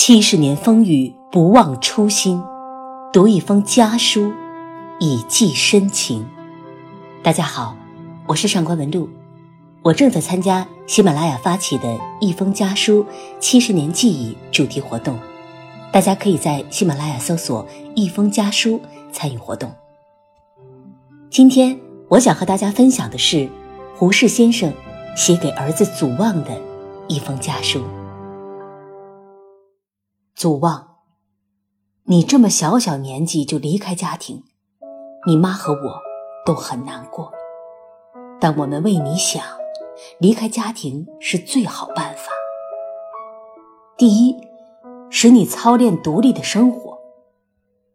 七十年风雨不忘初心，读一封家书以寄深情。大家好，我是上官文露，我正在参加喜马拉雅发起的一封家书七十年记忆主题活动，大家可以在喜马拉雅搜索“一封家书”参与活动。今天我想和大家分享的是胡适先生写给儿子祖望的一封家书。祖望，你这么小小年纪就离开家庭，你妈和我都很难过。但我们为你想，离开家庭是最好办法。第一，使你操练独立的生活；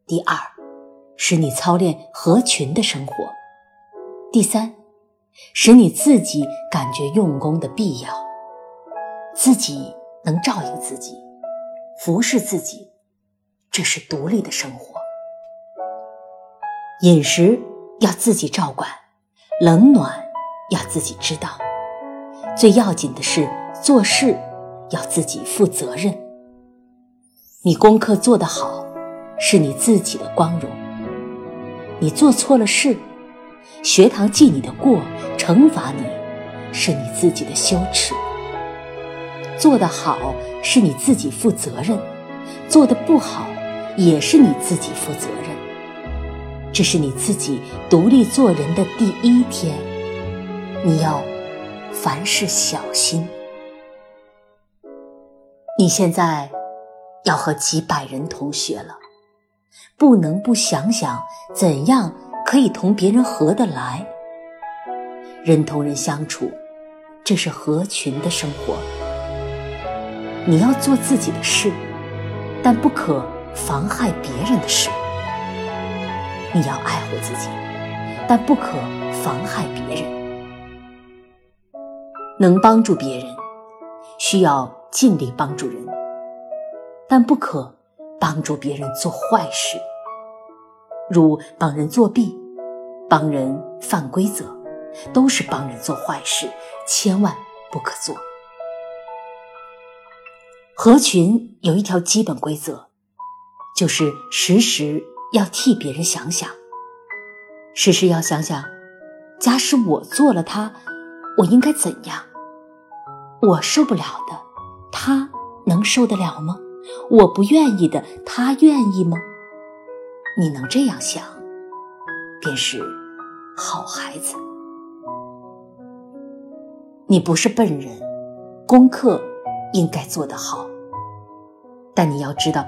第二，使你操练合群的生活；第三，使你自己感觉用功的必要，自己能照应自己。服侍自己，这是独立的生活。饮食要自己照管，冷暖要自己知道。最要紧的是做事要自己负责任。你功课做得好，是你自己的光荣；你做错了事，学堂记你的过，惩罚你，是你自己的羞耻。做得好是你自己负责任，做得不好也是你自己负责任。这是你自己独立做人的第一天，你要凡事小心。你现在要和几百人同学了，不能不想想怎样可以同别人合得来。人同人相处，这是合群的生活。你要做自己的事，但不可妨害别人的事。你要爱护自己，但不可妨害别人。能帮助别人，需要尽力帮助人，但不可帮助别人做坏事，如帮人作弊、帮人犯规则，都是帮人做坏事，千万不可做。合群有一条基本规则，就是时时要替别人想想，时时要想想，假使我做了他，我应该怎样？我受不了的，他能受得了吗？我不愿意的，他愿意吗？你能这样想，便是好孩子。你不是笨人，功课应该做得好。但你要知道，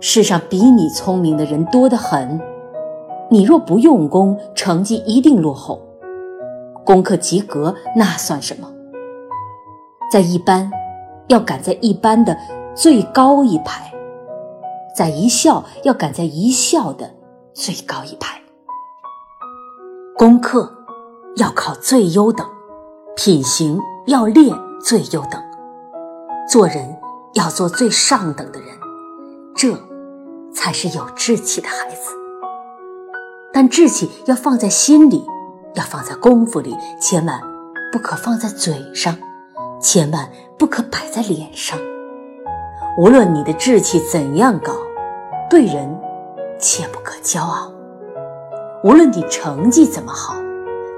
世上比你聪明的人多得很。你若不用功，成绩一定落后。功课及格那算什么？在一班，要赶在一班的最高一排；在一校，要赶在一校的最高一排。功课要考最优等，品行要练最优等，做人。要做最上等的人，这才是有志气的孩子。但志气要放在心里，要放在功夫里，千万不可放在嘴上，千万不可摆在脸上。无论你的志气怎样高，对人切不可骄傲；无论你成绩怎么好，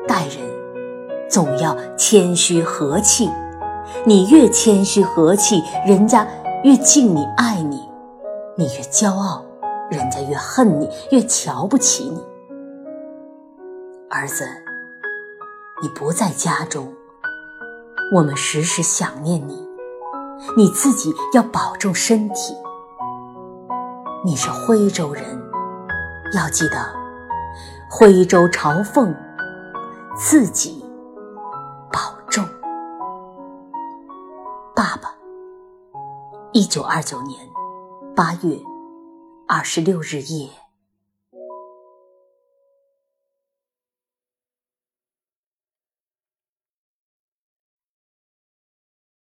待人总要谦虚和气。你越谦虚和气，人家越敬你爱你；你越骄傲，人家越恨你，越瞧不起你。儿子，你不在家中，我们时时想念你。你自己要保重身体。你是徽州人，要记得徽州朝奉，自己保重。爸爸，一九二九年八月二十六日夜。